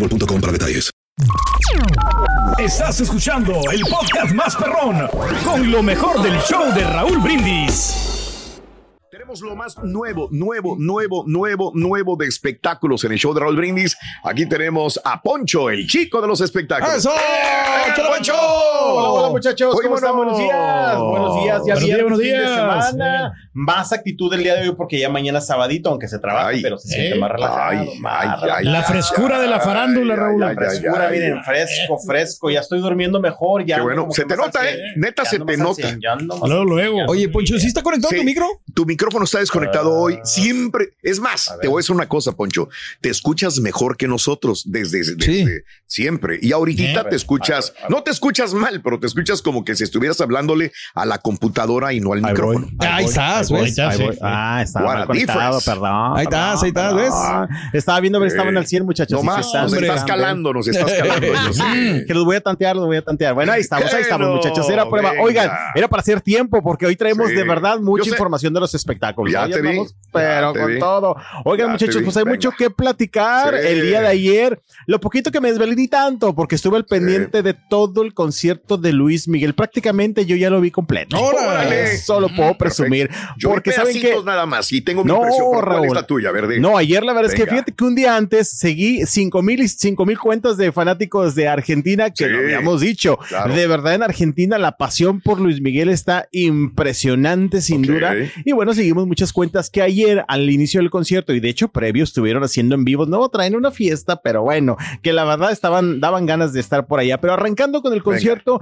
boostmobile.com para detalles. Estás escuchando el podcast más perrón con lo mejor del show de Raúl Brindis. Tenemos lo más nuevo, nuevo, nuevo, nuevo, nuevo de espectáculos en el show de Raúl Brindis. Aquí tenemos a Poncho, el chico de los espectáculos. ¡Eso! ¡Eh, ¡Hola, Poncho! Hola, hola, muchachos. ¿Cómo están? bueno. Buenos días. Buenos días. Ya Buenos días, buenos fin de días. semana. Más actitud el día de hoy porque ya mañana es sabadito, aunque se trabaja, Ay. pero se siente Eh. más relajado. Ay, más ay, relajado. ay, La frescura de la farándula, ay, Raúl. La frescura, ay, ay. miren, fresco, fresco. Ya estoy durmiendo mejor. Ya Qué bueno. Se te nota, ¿eh? Neta, se te nota. Luego, luego. Oye, Poncho. ¿sí está conectado Sí. tu micro? Tu micrófono está desconectado Ah. hoy. Siempre. Es más, A te voy a decir una cosa, Poncho. Te escuchas mejor que nosotros desde, desde Sí. siempre. Y ahorita Eh. te escuchas, A ver, a ver. no te escuchas mal, pero te escuchas como que si estuvieras hablándole a la computadora y no al micrófono. Ahí voy, estás, ¿ves? Ahí está, ahí sí. Ah, estaba What mal conectado, perdón. Ahí estás, perdón, ahí estás, perdón. ¿ves? Estaba viendo, pero estaban Eh, al 100, muchachos. No más, sí, nos estás calando, nos estás calando. Que los voy a tantear, los voy a tantear. Bueno, ahí estamos, ahí estamos, muchachos. Era prueba. venga. Oigan, era para hacer tiempo, porque hoy traemos Sí. de verdad mucha información de los espectáculos. Ya te vi, ya pero te con vi. todo. Oigan, Ya muchachos, vi, pues hay venga. mucho que platicar Sí. el día de ayer. Lo poquito que me desvelé ni tanto, porque estuve al pendiente de todo el concierto de Luis Miguel. Prácticamente yo ya lo vi completo. ¡Órale! Eso lo puedo presumir. Yo porque saben que nada más y tengo mi No, impresión. pero ¿Cuál es Raúl. la tuya? Verde. No, ayer la verdad es que fíjate que un día antes seguí cinco mil y cinco mil cuentas de fanáticos de Argentina que Sí, lo habíamos dicho. claro. De verdad en Argentina la pasión por Luis Miguel está impresionante sin duda. Y bueno, seguimos muchas cuentas que ayer al inicio del concierto y de hecho previo estuvieron haciendo en vivos. No traen una fiesta, pero bueno, que la verdad estaban, daban ganas de estar por allá. Pero arrancando con el concierto,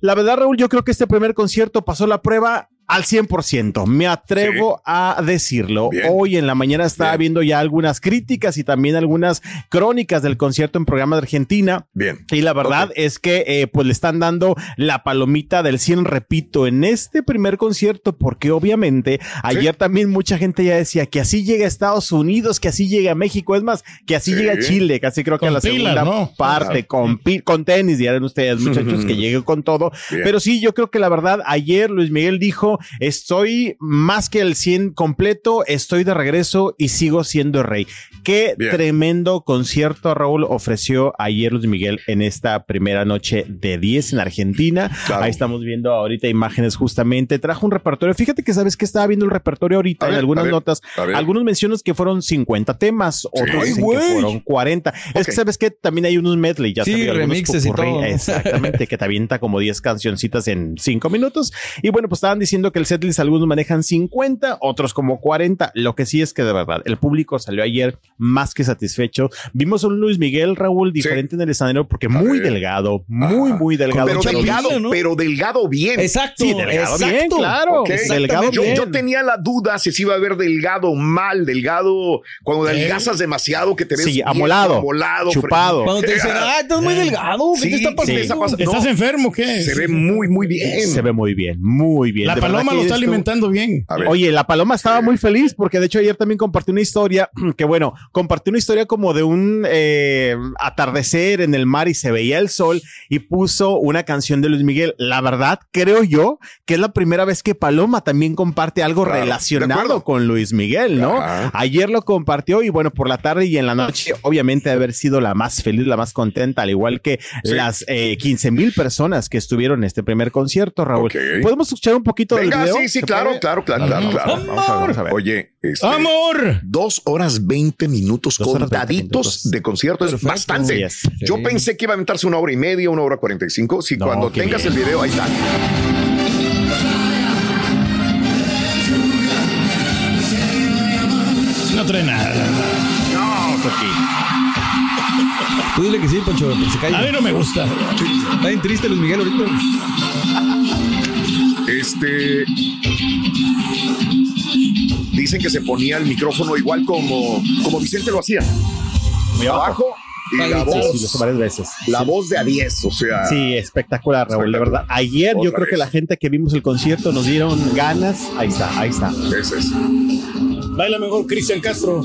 la verdad Raúl, yo creo que este primer concierto pasó la prueba al 100%. Me atrevo a decirlo. Bien. Hoy en la mañana estaba Bien. viendo ya algunas críticas y también algunas crónicas del concierto en programa de Argentina. Bien. Y la verdad es que eh, pues le están dando la palomita del 100, repito, en este primer concierto, porque obviamente ayer también mucha gente ya decía que así llega a Estados Unidos, que así llega a México, es más, que así Sí. llega a Chile, casi creo que Con a la pilas, segunda ¿no? parte, con, con tenis, dirán ustedes, muchachos, que llegue con todo. Bien. Pero sí, yo creo que la verdad, ayer Luis Miguel dijo, estoy más que el 100 completo, estoy de regreso y sigo siendo rey. Qué Bien. tremendo concierto Raúl ofreció ayer Luis Miguel en esta primera noche de 10 en Argentina. Claro. Ahí estamos viendo ahorita imágenes justamente. Trajo un repertorio. Fíjate que sabes que estaba viendo el repertorio ahorita A en ver, algunas a ver, notas. a. Algunos mencionan que fueron 50 temas, otros dicen que fueron 40. Es que sabes que también hay unos medley, ya Sí, sabía, algunos remixes y todo. Exactamente, que te avienta como 10 cancioncitas en 5 minutos. Y bueno, pues estaban diciendo que el setlist algunos manejan 50, otros como 40. Lo que sí es que de verdad, el público salió ayer más que satisfecho. Vimos a un Luis Miguel Raúl diferente en el escenario porque muy ver. delgado, muy, Ajá. muy delgado. Pero delgado, ¿no? pero delgado bien. Exacto. Sí, delgado bien, exacto. claro. Ok. Delgado yo, bien. yo tenía la duda si se iba a ver delgado, mal, delgado, cuando adelgazas demasiado, que te ves Sí, bien amolado, amolado, chupado. Cuando te dicen, ah, estás muy delgado, ¿qué Sí, te está pasando? está pasando. ¿Estás enfermo? ¿Qué? Se ve muy, muy bien. Se ve muy bien, muy bien. La paloma lo está esto- alimentando bien. Oye, la paloma estaba muy feliz porque de hecho ayer también compartió una historia que bueno, compartió una historia como de un eh, atardecer en el mar y se veía el sol y puso una canción de Luis Miguel. La verdad, creo yo que es la primera vez que Paloma también comparte algo Claro, relacionado con Luis Miguel, ¿no? Ajá. Ayer lo compartió y bueno, por la tarde y en la noche, obviamente de haber sido la más feliz, la más contenta, al igual que Sí. las eh, 15 mil personas que estuvieron en este primer concierto, Raúl. ¿Podemos escuchar un poquito Venga, video? sí, sí, ¿Se claro, puede? claro, claro, claro, claro. Vamos a ver, vamos a ver. Oye, este, ¡Amor! dos horas 20 minutos Dos horas 20 contaditos minutos. de concierto es Perfecto. bastante. Yo pensé que iba a aventarse una hora y media, una hora 45. Si No, cuando qué tengas bien. el video, ahí está. No trae nada. Tú dile que sí, Poncho, que se A calle. mí no me gusta. Está bien triste Luis Miguel ahorita. Este. Dicen que se ponía el micrófono igual como, como Vicente lo hacía. Muy abajo. Abajo y la Sí, lo voz, hizo varias veces. la voz de a 10, o sea. Sí, espectacular, Raúl, de verdad. Ayer yo creo que la gente que vimos el concierto nos dieron ganas. Ahí está, ahí está. Ese es. Baila mejor Cristian Castro.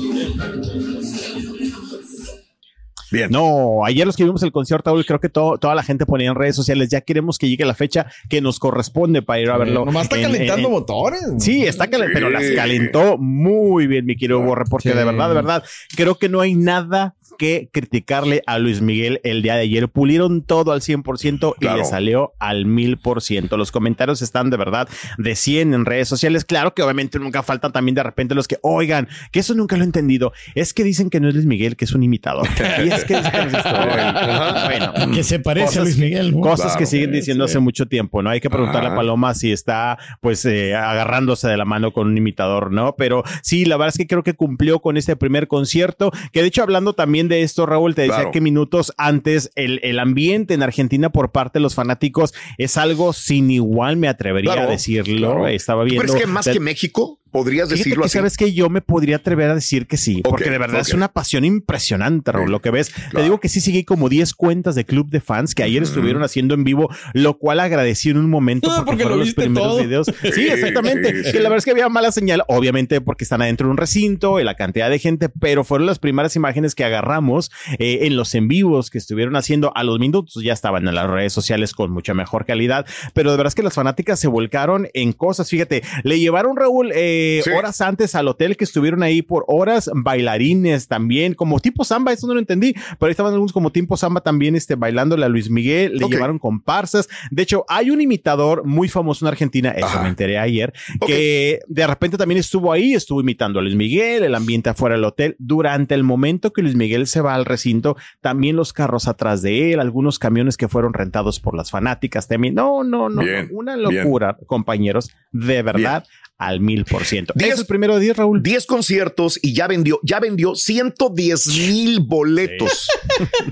Bien. No, ayer los que vimos el concierto, Raúl, creo que todo- toda la gente ponía en redes sociales, ya queremos que llegue la fecha que nos corresponde para ir a verlo. Nomás está en- calentando en- motores. Sí, está calentando, pero las calentó muy bien, mi querido Borre, porque Sí. de verdad, de verdad, creo que no hay nada que criticarle a Luis Miguel el día de ayer. Pulieron todo al 100% y Claro. le salió al 1000%. Los comentarios están de verdad de 100 en redes sociales. Claro que obviamente nunca faltan también de repente los que, oigan, que eso nunca lo he entendido. Es que dicen que no es Luis Miguel, que es un imitador. Y es que dicen que es bueno, Que se parece Cosas- a Luis Miguel. Cosas Claro. que siguen diciendo hace mucho tiempo, ¿no? Hay que preguntarle Ajá. a Paloma si está, pues, eh, agarrándose de la mano con un imitador, ¿no? Pero sí, la verdad es que creo que cumplió con este primer concierto, que de hecho, hablando también de esto, Raúl, te decía Claro. que minutos antes el, el ambiente en Argentina por parte de los fanáticos es algo sin igual, me atrevería Claro, a decirlo. claro. Estaba ¿Tú viendo. crees que más de- que México? ¿Podrías Fíjate decirlo que así? sabes que yo me podría atrever a decir que sí, porque de verdad es una pasión impresionante, Raúl, lo que ves. Te digo que sí seguí como 10 cuentas de club de fans que ayer estuvieron haciendo en vivo, lo cual agradecí en un momento Ah, porque, lo los viste primeros todo. videos. Sí, exactamente. sí. Que la verdad es que había mala señal, obviamente porque están adentro de un recinto y la cantidad de gente, pero fueron las primeras imágenes que agarramos eh, en los en vivos que estuvieron haciendo a los minutos, ya estaban en las redes sociales con mucha mejor calidad, pero de verdad es que las fanáticas se volcaron en cosas. Fíjate, le llevaron Raúl eh, Sí. horas antes al hotel que estuvieron ahí por horas, bailarines también, como tipo samba, eso no lo entendí, pero ahí estaban algunos como tipo samba también este, bailándole a Luis Miguel, le llevaron comparsas. De hecho, hay un imitador muy famoso en Argentina, eso Ajá. me enteré ayer, que de repente también estuvo ahí, estuvo imitando a Luis Miguel, el ambiente afuera del hotel. Durante el momento que Luis Miguel se va al recinto, también los carros atrás de él, algunos camiones que fueron rentados por las fanáticas también. No, no, no, Bien, una bien. locura, compañeros, de verdad, al mil por ciento. Diez- Es el primero día, Raúl. 10 conciertos y ya vendió, ya vendió 110 mil boletos.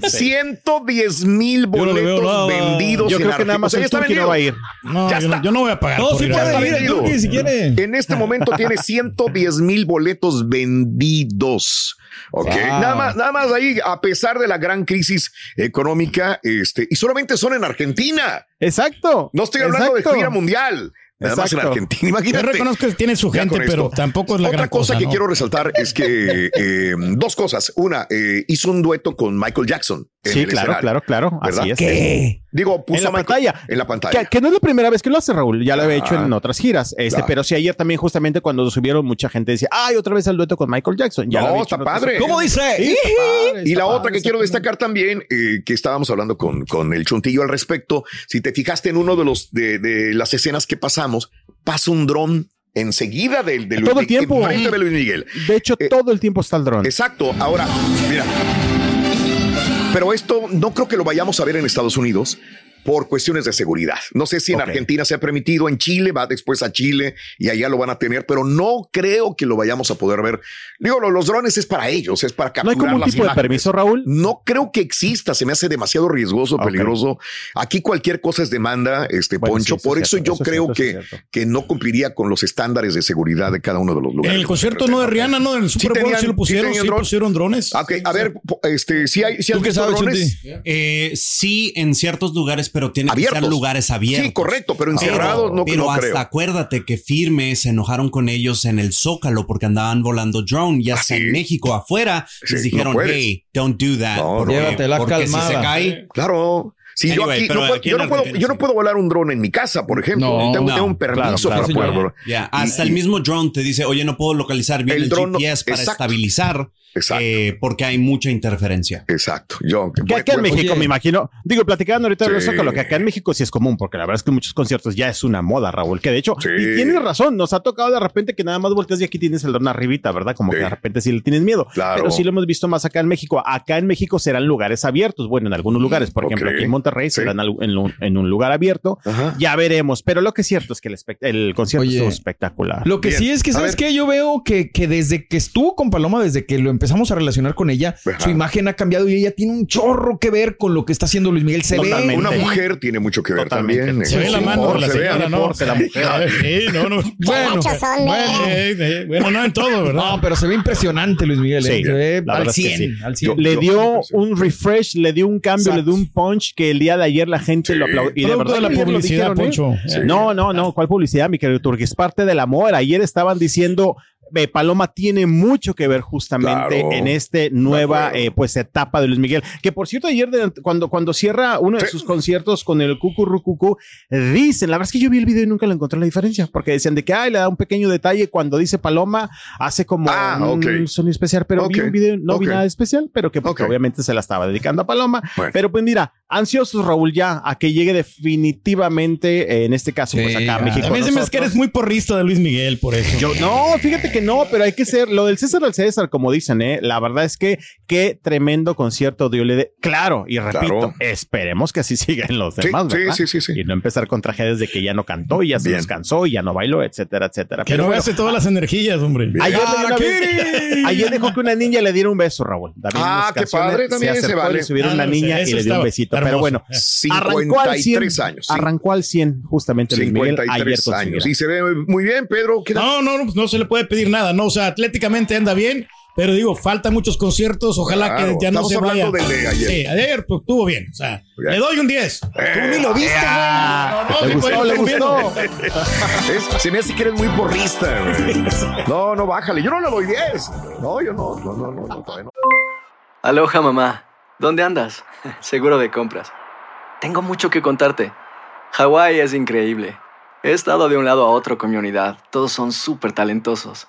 110 mil Yo no le veo boletos vendidos. Yo creo que nada más O sea, ya el está no vendido. va a ir. No, Ya yo, no, está. yo no voy a pagar. No, por sí ir a puede verlo. ir el si quiere. En este momento tiene 110 mil boletos vendidos. Ok. Wow. Nada más, nada más ahí, a pesar de la gran crisis económica, este, y solamente son en Argentina. Exacto. No estoy hablando Exacto. de gira mundial. Nada más en. Argentina. Yo Imagínate. reconozco que tiene su gente, pero tampoco es la Otra gran cosa, que ¿no? quiero resaltar es que eh, dos cosas. Una, eh, hizo un dueto con Michael Jackson. Sí, claro, claro, claro. ¿Verdad? Así es. ¿Qué? Digo, puso en la Michael- pantalla. En la pantalla. Que, que no es la primera vez que lo hace Raúl, ya lo había hecho Ah. en otras giras, este, Claro. pero sí ayer también justamente cuando lo subieron mucha gente decía, ay, otra vez el dueto con Michael Jackson. Ya No, lo hecho está padre. ¿Cómo dice? Sí, está padre, Y está la padre, otra que quiero destacar también, eh, que estábamos hablando con, con el Chuntillo al respecto, si te fijaste en uno de los de, de las escenas que pasamos, pasa un dron enseguida del de Luis Todo el tiempo. de Luis Miguel. De hecho, Eh, todo el tiempo está el dron. Exacto. Ahora, mira. Pero esto no creo que lo vayamos a ver en Estados Unidos por cuestiones de seguridad. No sé si en. Argentina se ha permitido, en Chile va después a Chile y allá lo van a tener, pero no creo que lo vayamos a poder ver. Digo, lo- los drones es para ellos, es para ¿No capturar hay como un las tipo de permiso, Raúl? No creo que exista, se me hace demasiado riesgoso, peligroso. Aquí cualquier cosa es demanda, este Bueno, Poncho. sí, Por es eso cierto, yo eso creo cierto, que, que no cumpliría con los estándares de seguridad de cada uno de los En lugares. el concierto no de Rihanna, no, en el Super Bowl tenían- sí lo pusieron, sí sí, pusieron drones. Ok, a ver, este, si hay, si ¿Tú qué sabes, drones? Eh, sí, en ciertos lugares, pero tienen que abiertos. ser lugares abiertos. Sí, correcto, pero Pero- encerrados no, pero no hasta creo. acuérdate que Firme se enojaron con ellos en el Zócalo porque andaban volando drone y Ah, hasta sí. en México afuera Sí, les dijeron, hey, don't do that. No, porque, Llévatela porque si se calmada. cae, Claro. Si yo aquí no puedo, aquí yo, no puedo, Argentina yo no sí. puedo volar un dron en mi casa, por ejemplo. No, tengo, no. tengo un permiso Claro, para claro, ya, hasta el mismo drone te dice, oye, no puedo localizar bien El el, GPS para exacto. estabilizar Exacto. eh, porque hay mucha interferencia. Exacto. Yo, Que acá en México, oye. me imagino, digo, platicando ahorita de Sí. eso, lo que acá en México sí es común, porque la verdad es que en muchos conciertos ya es una moda, Raúl, que de hecho, Sí. y tienes razón, nos ha tocado de repente que nada más volteas y aquí tienes el dron arribita, ¿verdad? Como Sí. que de repente sí le tienes miedo. Claro. Pero sí lo hemos visto más acá en México. Acá en México serán lugares abiertos, bueno, en algunos lugares, por ejemplo, aquí en Monterrey Sí. serán en, un- en un lugar abierto. Ajá. Ya veremos, pero lo que es cierto es que el, espect- el concierto Oye, estuvo espectacular. Lo que Bien. sí es que, A ¿sabes qué? Yo veo que, que desde que estuvo con Paloma, desde que lo empezamos a relacionar con ella, Ajá. su imagen ha cambiado y ella tiene un chorro que ver con lo que está haciendo Luis Miguel. Se Totalmente. Una ve. mujer tiene mucho que ver Totalmente. también. Se ve la Sí, mano por de la se ve, señora, ¿no? Por la mujer. Sí, no, no. Bueno, bueno, Eh, eh, bueno, no en todo, ¿verdad? no, pero se ve impresionante Luis Miguel. Sí, eh. se ve al verdad es que 100, sí. al 100. Yo- le yo- dio sí. un refresh, le dio un cambio, le dio un punch que el día de ayer la gente Sí. lo aplaudió. Y de verdad de la publicidad, dijeron, ¿eh? Poncho. No, no, no, ¿cuál publicidad, mi querido Turki? Es parte del amor. Ayer estaban diciendo, eh, Paloma tiene mucho que ver justamente Claro. en este nueva eh, pues etapa de Luis Miguel. Que por cierto, ayer de- cuando, cuando cierra uno de Sí. sus conciertos con el Cucurrucucu, dicen, la verdad es que yo vi el video y nunca le encontré la diferencia, porque decían de que, ay, le da un pequeño detalle cuando dice Paloma, hace como Ah, un sonido especial, pero vi un video, no vi nada especial, pero que porque obviamente se la estaba dedicando a Paloma. Bueno. Pero pues mira, ansiosos Raúl ya a que llegue definitivamente, eh, en este caso, pues acá a. México. A mí se me hace que eres muy porrista de Luis Miguel, por eso. Yo, no, fíjate que no, pero hay que ser lo del César al César, como dicen, ¿eh? La verdad es que qué tremendo concierto dio le Claro, y repito, Claro. esperemos que así sigan los demás, sí, ¿verdad? sí, sí, sí. Y no empezar con tragedias de que ya no cantó y ya se Bien. descansó y ya no bailó, etcétera, etcétera. que Pero no bueno, todas las energías, hombre. Ayer, vez- ayer dejó que una niña le diera un beso, Raúl. David Ah, qué padre, también se acercó, vale. le subieron Ah, una no, niña y le dio un besito. hermoso. Pero bueno, arrancó al 100, 53 años. sí. arrancó al 100 justamente Luis Miguel ayer 53 años. Y se ve muy bien, Pedro. No, no, no, no se le puede pedir nada, no, o sea, atléticamente anda bien, pero digo, faltan muchos conciertos, ojalá Claro, que ya no se vaya. hablando del de ayer. Sí, ayer pues, estuvo bien, o sea, Ya. le doy un 10. Eh, Tú ni lo viste, Ah, güey. No, no, le gustó, pues, le gustó. Es- se me hace que eres muy porrista, güey. No, no, bájale. Yo no le doy 10. No, yo no, no, no, no, no, todavía no. Aloha mamá, ¿dónde andas? Seguro de compras. Tengo mucho que contarte. Hawái es increíble. He estado de un lado a otro con mi unidad. Todos son súper talentosos.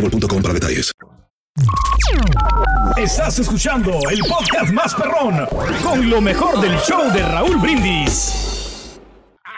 boostmobile.com para detalles. Estás escuchando el podcast más perrón con lo mejor del show de Raúl Brindis.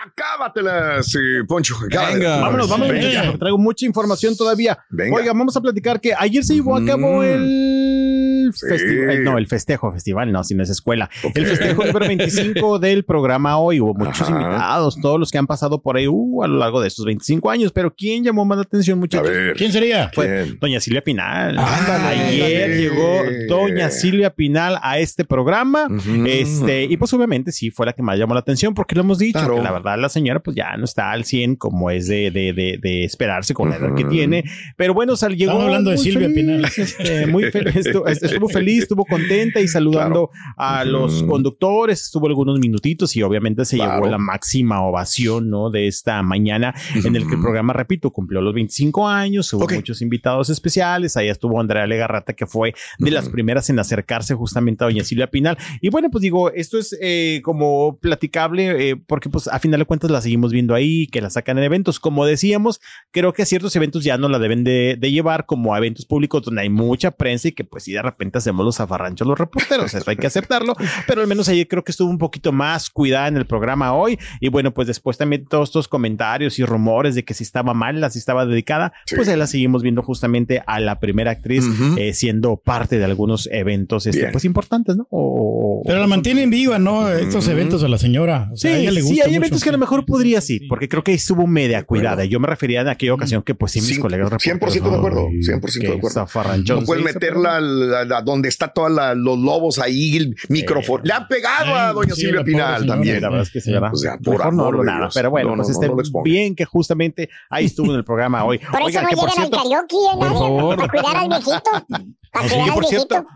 Acábatelas, eh, Poncho. Venga. Vámonos, vámonos. Venga. ya, traigo mucha información todavía. Venga. Oiga, vamos a platicar que ayer se llevó a cabo Mm. el Sí. festival. No, el festejo, festival, no, si no es escuela. El festejo número 25 del programa hoy. Hubo muchos Ajá. invitados, todos los que han pasado por ahí uh, a lo largo de estos 25 años. Pero ¿quién llamó más la atención, A muchachos? ver. ¿Quién sería? Fue ¿Quién? Doña Silvia Pinal. Ándale. Ayer llegó Doña Silvia Pinal a este programa. Este, y pues obviamente sí fue la que más llamó la atención porque lo hemos dicho, Claro. que la verdad la señora pues ya no está al 100 como es de, de, de, de esperarse con la edad que tiene. Pero bueno, sal, llegó Estamos hablando de Silvia feliz, Pinal. este, muy feliz, estuvo, estuvo feliz, estuvo contenta y saludando a los conductores, estuvo algunos minutitos y obviamente se Claro. llevó la máxima ovación, ¿no? De esta mañana en el que el programa, repito, cumplió los 25 años, hubo muchos invitados especiales, ahí estuvo Andrea Legarrata, que fue de las primeras en acercarse justamente a Doña Silvia Pinal. Y bueno, pues digo, esto es eh, como platicable, eh, porque pues a final de cuentas la seguimos viendo ahí, que la sacan en eventos. Como decíamos, creo que a ciertos eventos ya no la deben de, de llevar como a eventos públicos donde hay mucha prensa y que pues si de repente hacemos los zafarranchos los reporteros, eso hay que aceptarlo, pero al menos ayer creo que estuvo un poquito más cuidada en el programa hoy y bueno, pues después también todos estos comentarios y rumores de que si estaba mal, si estaba dedicada, Sí. pues ahí la seguimos viendo justamente a la primera actriz Ujú. eh, siendo parte de algunos eventos este, pues importantes, ¿no? O- Pero la mantienen viva, ¿no? Estos Ujú. eventos a la señora. O Sí, sea, a ella le sí, gusta hay mucho. eventos que a lo mejor podría sí, porque creo que ahí estuvo media cuidada. Yo me refería en aquella ocasión que pues sí mis Cien- colegas 100% de acuerdo, 100% de acuerdo. No puedes se hizo, meterla al- a, a donde está todos los lobos ahí, el micrófono. Le han pegado a doña sí, Silvia Pinal también. La verdad es que se llama. O sea, por mejor no amor de nada. Dios. Pero bueno, No, no, pues no, este, no bien que justamente ahí estuvo en el programa hoy. Por Oiga, eso no llegan al karaoke. Por favor. Para cuidar al viejito. Para Sí, cuidar al por cierto.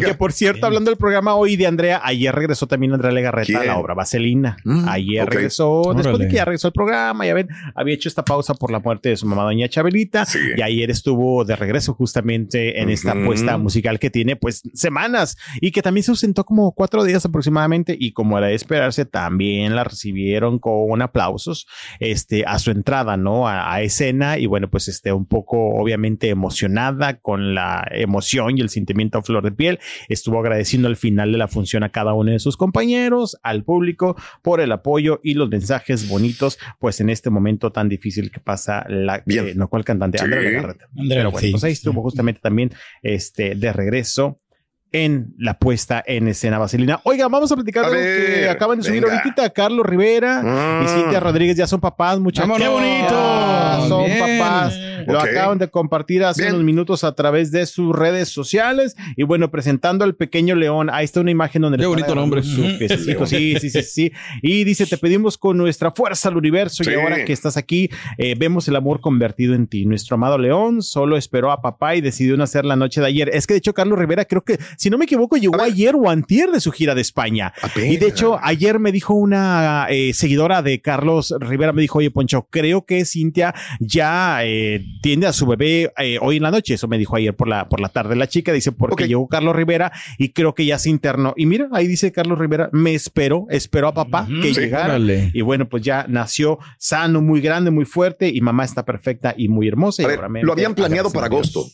Que por cierto, hablando del programa hoy de Andrea, ayer regresó también Andrea Legarreta a la obra Vaselina. Mm, ayer regresó, después de que ya regresó al programa, ya ven, había hecho esta pausa por la muerte de su mamá, doña Chabelita, Sí. y ayer estuvo de regreso justamente en esta apuesta musical que tiene pues semanas y que también se ausentó como cuatro días aproximadamente y como era de esperarse, también la recibieron con aplausos este, a su entrada, ¿no? A, a escena y bueno, pues este, un poco obviamente emocionada con la emoción y el sentimiento a flor de piel. Estuvo agradeciendo al final de la función a cada uno de sus compañeros, al público, por el apoyo y los mensajes bonitos, pues en este momento tan difícil que pasa la, Bien. eh, no cuál cantante, Sí. Andrea Legarreta. Andrea, Pero bueno, sí. pues ahí estuvo justamente también este, de regreso en la puesta en escena Vaselina. Oiga, vamos a platicar A de algo que ver, acaban de subir venga. ahorita. Carlos Rivera Mm. y Cintia Rodríguez ya son papás, muchachos. ¡Qué bonito! Son Bien. papás. Lo acaban de compartir hace Bien. unos minutos a través de sus redes sociales. Y bueno, presentando al pequeño león. Ahí está una imagen donde Qué le bonito nombre. su. Sí, sí, sí, sí. Y dice, te pedimos con nuestra fuerza al universo Sí. y ahora que estás aquí, eh, vemos el amor convertido en ti. Nuestro amado león solo esperó a papá y decidió nacer la noche de ayer. Es que de hecho Carlos Rivera creo que, si no me equivoco, llegó ayer o antier de su gira de España. Apenas. Y de hecho, ayer me dijo una eh, seguidora de Carlos Rivera, me dijo, oye, Poncho, creo que Cintia ya eh, tiene a su bebé eh, hoy en la noche. Eso me dijo ayer por la, por la tarde la chica. Dice, porque llegó Carlos Rivera y creo que ya se internó. Y mira, ahí dice Carlos Rivera, me esperó, esperó a papá que Sí. llegara. Y bueno, pues ya nació sano, muy grande, muy fuerte y mamá está perfecta y muy hermosa. Y lo habían planeado para agosto.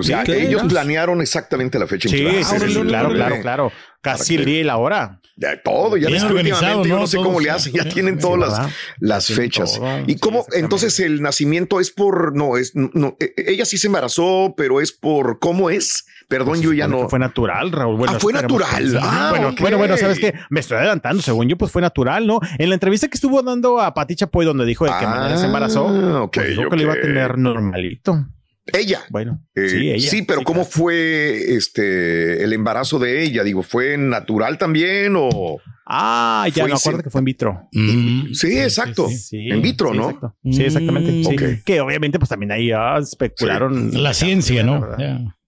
O sea, Sí, ellos claro. planearon exactamente la fecha. en Sí, clase sí, sí, del claro, claro, claro. Casi el día y la hora. Ya todo, ya que organizado, últimamente, yo ¿no? no sé cómo le hacen, ya tienen sí, todas ¿verdad? las, fechas. todo, ¿Y cómo? Entonces el nacimiento es por, no, es, no, e- ella sí se embarazó, pero es por, ¿cómo es? Perdón, yo ya no. Fue natural, Raúl. Bueno, Ah, fue natural. Ah, bueno, bueno, bueno, sabes que me estoy adelantando. Según yo, pues fue natural, ¿no? En la entrevista que estuvo dando a Pati Chapoy, donde dijo de que Ah, mañana se embarazó, ok, pues dijo que lo iba a tener normalito. Ella. Bueno, Eh, sí, ella. sí, pero ¿cómo claro. fue este el embarazo de ella? Digo, ¿fue natural también o? Ah, ya me acuerdo que fue in vitro. Mm. Sí, exacto. Sí, en vitro, sí, ¿no? exacto. Sí, exactamente. Mm. Que obviamente, pues también ahí ah, especularon. La ciencia, ¿no?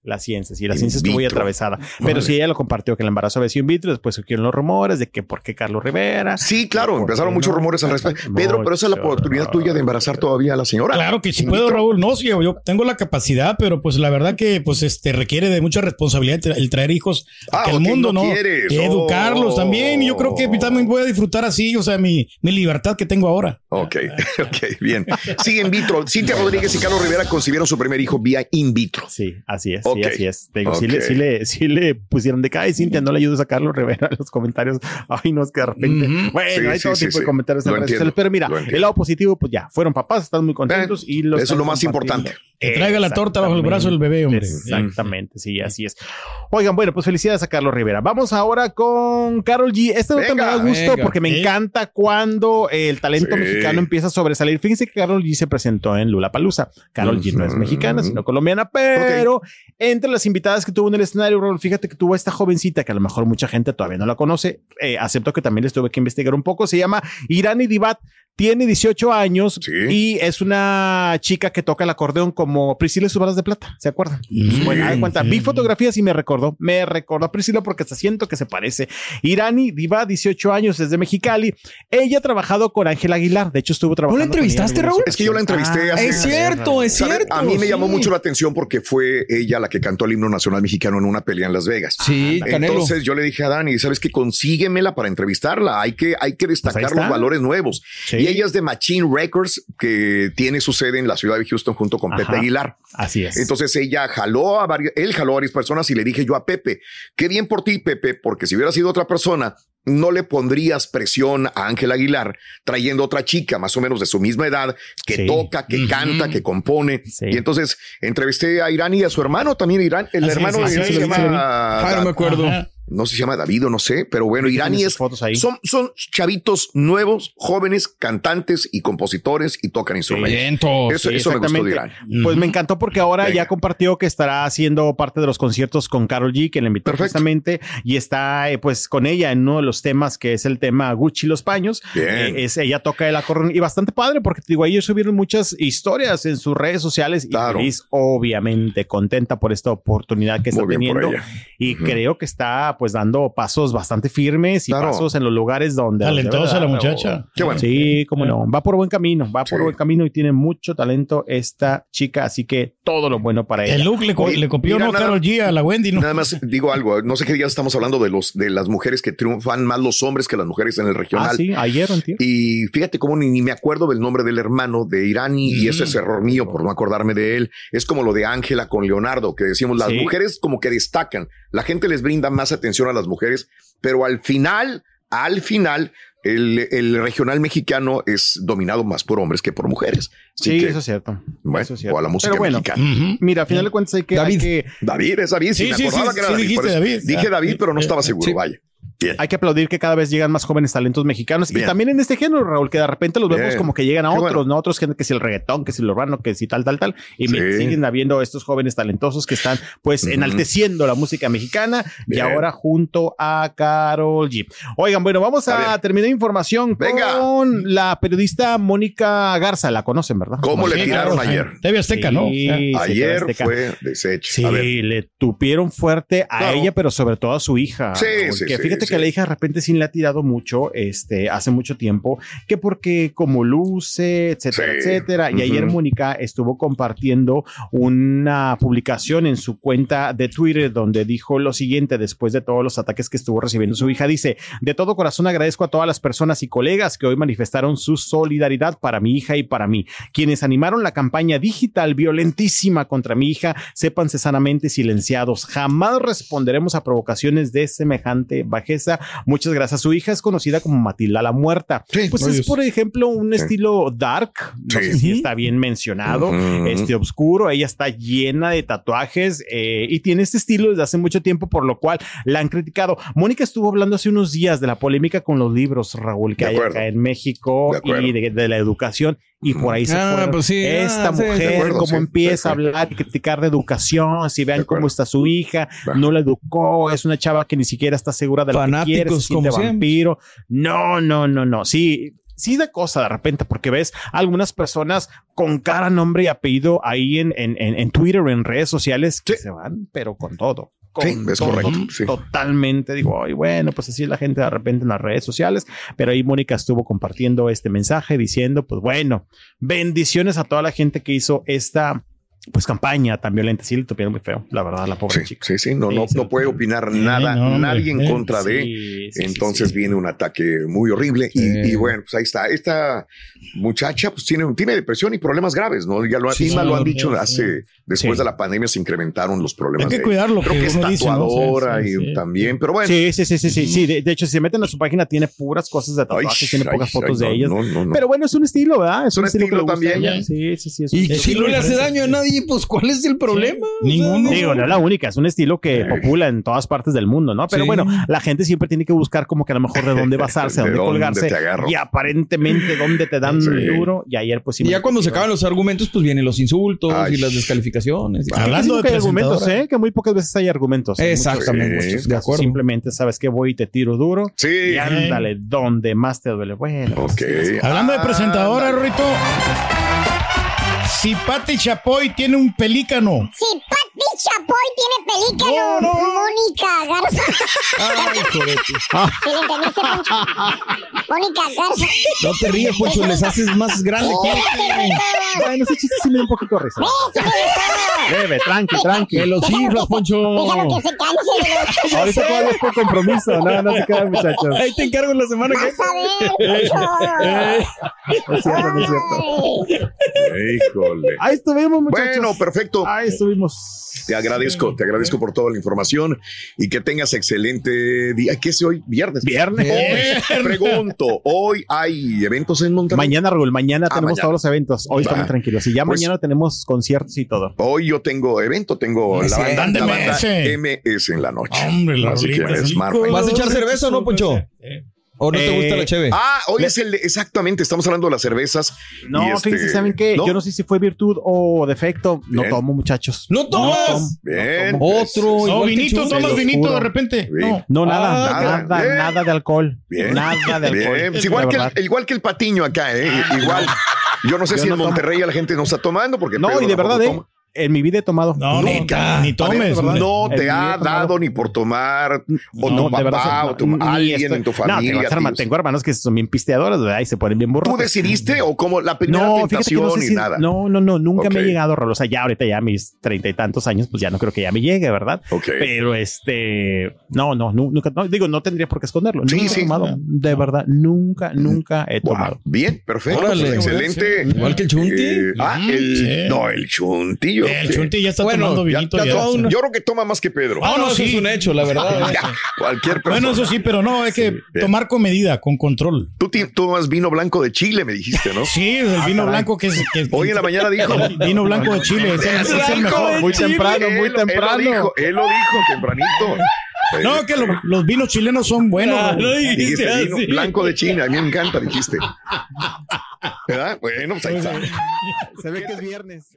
La ciencia, sí, la In ciencia estuvo muy vitro. atravesada. Pero Vale. sí, ella lo compartió que el embarazo había sido in vitro. Después surgieron los rumores de que por qué Carlos Rivera. Sí, claro, ¿Por empezaron muchos no? rumores al respecto. Pedro, pero esa es la oportunidad tuya de embarazar todavía a la señora. Claro que sí In puedo, vitro. Raúl. No, sí, yo, tengo la capacidad, pero pues la verdad que pues este requiere de mucha responsabilidad el traer hijos Ah, al ok, mundo, no ¿no? quieres. Y educarlos Oh. también. Y yo creo que también voy a disfrutar así, o sea, mi, mi libertad que tengo ahora. Ok, ok, bien. Sí, in vitro. Cintia Rodríguez y Carlos Rivera concibieron su primer hijo vía in vitro. Sí, así es, Sí, así es. Sí, le, sí, le, sí le pusieron de que, ay, Cintia, no le ayudes a Carlos Rivera en los comentarios. Ay, no, es que de repente. Bueno, Sí, hay sí, todo sí, tipo sí. de comentarios en redes sociales. Pero mira, el lado positivo, pues ya, fueron papás, están muy contentos y los. Eso es lo más importante. Que traiga la torta bajo el brazo del bebé, hombre. Exactamente, sí, así es. Oigan, bueno, pues felicidades a Carlos Rivera. Vamos ahora con Carol G. Esta nota me da gusto venga. porque me encanta cuando el talento Sí. mexicano empieza a sobresalir. Fíjense que Carol G se presentó en Lula Palusa. Carol G no es mexicana, sino colombiana, pero entre las invitadas que tuvo en el escenario, fíjate que tuvo esta jovencita que a lo mejor mucha gente todavía no la conoce. Eh, acepto que también les tuve que investigar un poco. Se llama Irani Divat. Tiene 18 años Sí. y es una chica que toca el acordeón como Priscila y sus balas de plata. ¿Se acuerdan? Mm, Bueno, haz de cuenta, vi fotografías y me recordó, me recordó a Priscila porque hasta siento que se parece. Irani Diva, 18 años, desde Mexicali. Ella ha trabajado con Ángel Aguilar, de hecho estuvo trabajando. ella en entrevistaste, Raúl? Es que yo la entrevisté Ah, hace- Es cierto, es ¿Sabe? cierto. A mí me llamó mucho la atención porque fue ella la que cantó el himno nacional mexicano en una pelea en Las Vegas. Sí, Canelo. Entonces yo le dije a Dani, ¿sabes qué? Consíguemela para entrevistarla. Hay que, hay que destacar Pues está. los valores nuevos. Sí. Y ella es de Machine Records, que tiene su sede en la ciudad de Houston junto con Ajá. Pepe Aguilar. Así es. Entonces ella jaló a varios, él jaló a varias personas y le dije yo a Pepe, qué bien por ti, Pepe, porque si hubiera sido otra persona, no le pondrías presión a Ángel Aguilar trayendo otra chica más o menos de su misma edad que Sí. toca, que canta, que compone. Sí. Y entonces entrevisté a Irán y a su hermano también, Irán, el hermano de Irán se llama Ah, no me acuerdo. Ajá. No sé si se llama David o no sé, pero bueno, Irani es, son, son chavitos nuevos, jóvenes, cantantes y compositores y tocan instrumentos. Eso, Sí, eso me gustó de. Irani. Pues me encantó porque ahora ya compartió que estará haciendo parte de los conciertos con Carol G, que le invitó precisamente, y está eh, pues con ella en uno de los temas que es el tema Gucci y los paños. Bien. Eh, es, ella toca el acordeón y bastante padre porque te digo, ayer subieron muchas historias en sus redes sociales y feliz, obviamente contenta por esta oportunidad que está teniendo. Y creo que está pues dando pasos bastante firmes y Claro. pasos en los lugares donde... Talentosa la muchacha. Qué bueno. Sí, cómo no. Va por buen camino, va por buen camino y tiene mucho talento esta chica, así que todo lo bueno para ella. El look le, co- Oye, le copió mira, no nada- Carol G a la Wendy, ¿no? Nada más digo algo, no sé qué día estamos hablando de los de las mujeres que triunfan más los hombres que las mujeres en el regional. Ah, sí, ayer, antier. Y fíjate cómo ni, ni me acuerdo del nombre del hermano de Irani y ese es error mío por no acordarme de él. Es como lo de Ángela con Leonardo, que decimos las Sí. mujeres como que destacan. La gente les brinda más atención a las mujeres, pero al final, al final, el, el regional mexicano es dominado más por hombres que por mujeres. Así Sí, que, eso es cierto. bueno, Eso es cierto. o a la música bueno, mexicana. Mira, a final de cuentas hay que, hay que, David es David, sí, Sí, me sí, acordaba sí, que era sí David. dijiste David. Dije Ah, David, pero no estaba seguro, sí. vaya. Bien. hay que aplaudir que cada vez llegan más jóvenes talentos mexicanos y también en este género, Raúl, que de repente los vemos Bien. como que llegan a Qué otros, bueno. ¿no? Otros gente que si el reggaetón, que si el urbano, que si tal, tal, tal. Y Sí. siguen habiendo estos jóvenes talentosos que están pues enalteciendo la música mexicana y ahora junto a Carol G. Oigan, bueno, vamos a terminar información con la periodista Mónica Garza. La conocen, ¿verdad? ¿Cómo le tiraron ayer? TV Azteca, ¿no? Sí, sí, TV Ayer Azteca. fue desecho. Sí, A ver. le tupieron fuerte a Claro. ella, pero sobre todo a su hija. Sí, que sí, fíjate sí. Que la hija de repente sí le ha tirado mucho, este, hace mucho tiempo, que porque como luce, etcétera, Sí. etcétera. Y ayer. Mónica estuvo compartiendo una publicación en su cuenta de Twitter donde dijo lo siguiente después de todos los ataques que estuvo recibiendo su hija. Dice, de todo corazón agradezco a todas las personas y colegas que hoy manifestaron su solidaridad para mi hija y para mí, quienes animaron la campaña digital violentísima contra mi hija, sépanse sanamente silenciados. Jamás responderemos a provocaciones de semejante bajeza. Muchas gracias. Su hija es conocida como Matilda la Muerta. pues es, Dios. por ejemplo, un Sí. estilo dark. No sé Sí. si está bien mencionado. Ujú. Este oscuro. Ella está llena de tatuajes eh, y tiene este estilo desde hace mucho tiempo, por lo cual la han criticado. Mónica estuvo hablando hace unos días de la polémica con los libros, Raúl, que De hay acuerdo. acá en México De y de, de la educación. Y por ahí se Ah, pues sí, Esta ah, sí, mujer, acuerdo, cómo sí, de empieza a hablar y criticar de educación, si vean cómo está su hija, no la educó, es una chava que ni siquiera está segura de lo que quiere, se Fanáticos, siente como vampiro. No, no, no, no. Sí, sí da cosa de repente porque ves algunas personas con cara, nombre y apellido ahí en, en, en, en Twitter o en redes sociales que se van, pero con todo. Con Sí, es todo, correcto, sí. Totalmente. Digo, ay, bueno, pues así es la gente de repente en las redes sociales. Pero ahí Mónica estuvo compartiendo este mensaje diciendo, pues bueno, bendiciones a toda la gente que hizo esta pues campaña tan violenta. Sí, le topieron muy feo, la verdad, la pobre Sí, chica. sí, sí, no, Sí, no, sí, no puede opinar Sí, nada, no, nadie en eh. contra de. Entonces sí, sí. viene un ataque muy horrible y, Sí. y bueno, pues ahí está. Esta muchacha pues tiene, tiene depresión y problemas graves, ¿no? Ya lo, Sí, misma lo han dicho hace, después Sí. de la pandemia se incrementaron los problemas. Hay que de- cuidar lo Creo que es uno dice, ¿no? Sí, tatuadora sí, y sí. también, pero bueno. Sí, sí, sí, sí, sí, sí. De, de hecho, si se meten a su página, tiene puras cosas de Ay, tatuajes, tiene ay, pocas fotos ay, de no, ellas. no, no, no. Pero bueno, es un estilo, ¿verdad? Es un estilo también. Sí, sí, sí. es un Y estilo si no le hace daño a nadie, pues ¿cuál es el problema? Ninguno. Digo, no es la única, es un estilo que Sí. popula en todas partes del mundo, ¿no? Pero Sí. bueno, la gente siempre tiene que buscar como que a lo mejor de dónde basarse, ¿De dónde dónde colgarse y aparentemente dónde te dan Sí. duro. Y ayer pues sí. Y ya cuando se acaban los argumentos, pues vienen los insultos Ay. y las descalificaciones. Aquí Hablando nunca de hay argumentos, presentadora. ¿eh? Que muy pocas veces hay argumentos. En muchos- Exactamente, Sí. de acuerdo. Simplemente sabes que voy y te tiro duro. Sí. Y ándale, donde más te duele. Bueno. pues, Ok. sí, sí. Hablando de presentadora, Ándale. Rito. Si Pati Chapoy tiene un pelícano. Tiene pelícano, Mónica Garza. Ay, hijo de tu- ¿Sí le entendiste, Poncho? Mónica Garza. No te rías, Poncho, les haces más grande. Bueno, ese chiste sí me da un poquito de risa. Leve, tranqui, tranqui. Que los chiflas, Poncho. Déjalo que se canse de los... Ahorita todavía es por compromiso. No, no se quedan, muchachos. Ahí te encargo la semana que Vas a ver, Poncho. No es cierto, no es cierto. Ay. Híjole. Ahí estuvimos, muchachos. Bueno, perfecto. Ahí estuvimos. Te agradezco, te agradezco por toda la información y que tengas excelente excelente día. ¿Qué es hoy? Viernes. Viernes. Hoy, pregunto, ¿hoy hay eventos en Monterrey? Mañana, Raúl, mañana Ah, tenemos mañana. todos los eventos. Hoy Va. estamos tranquilos. Y ya Pues- mañana tenemos conciertos y todo. Hoy yo tengo evento, tengo la banda, la banda MS. En la noche. Hombre, la Así que es ¿Vas a echar cerveza o no, Poncho? Eh. ¿O no te Eh, gusta la cheve? Ah, hoy es el de- exactamente, estamos hablando de las cervezas. No, este- fíjense, ¿saben qué? ¿no? Yo no sé si fue virtud o defecto. No tomo, muchachos. ¡No tomas! tomo. Bien. Otro. No, igual que vinito, tomas vinito juro. de repente. Bien. No. No, nada, Ah, nada, nada. Bien. nada de alcohol. Bien. Nada de alcohol. Pues igual, que el, igual que el patiño acá, ¿eh? Igual. Yo no sé Yo si no en tomo. Monterrey la gente no está tomando porque No, Pedro y de verdad, ¿eh? En mi vida he tomado. No, ni, Nunca. ni tomes. No te ha tomado. dado ni por tomar, o No, tu verdad, papá, no, o tu, ni alguien estoy- en tu No, familia. tengo, herma- tíos. tengo hermanos que son bien pisteadores, ¿verdad? Y se ponen bien burros. ¿Tú decidiste o como la primera No, tentación no sé y si- nada? No, no, no, nunca me he llegado, Rolo. O sea, ya ahorita ya mis treinta y tantos años, pues ya no creo que ya me llegue, ¿verdad? Ok. Pero este, no, no, nu- nunca, no, digo, no tendría por qué esconderlo. Sí, nunca sí. he tomado, de verdad, nunca, nunca he Wow, tomado. Bien, perfecto. Órale. pues, excelente. Igual que el Chunti. Eh, ah, Mm, el, sí. no, el chuntillo. El Chunti ya está Bueno, tomando vinito. ya ya. toma- yo creo que toma más que Pedro. Ah, no, eso sí. es un hecho, la verdad. Cualquier persona. Bueno, eso sí, pero no, hay que tomar con medida, con control. Tú tomas vino blanco de Chile, me dijiste, ¿no? Sí, el vino blanco que es. que- Hoy en la mañana dijo. Vino blanco de Chile es el, es el mejor. Muy temprano, muy Él- Él lo temprano. dijo, él lo dijo tempranito. No, que lo- los vinos chilenos son buenos. Ah, no dijiste Dijiste vino así. blanco de China, a mí me encanta, dijiste. ¿Verdad? Bueno, pues ahí está. Se ve que es viernes.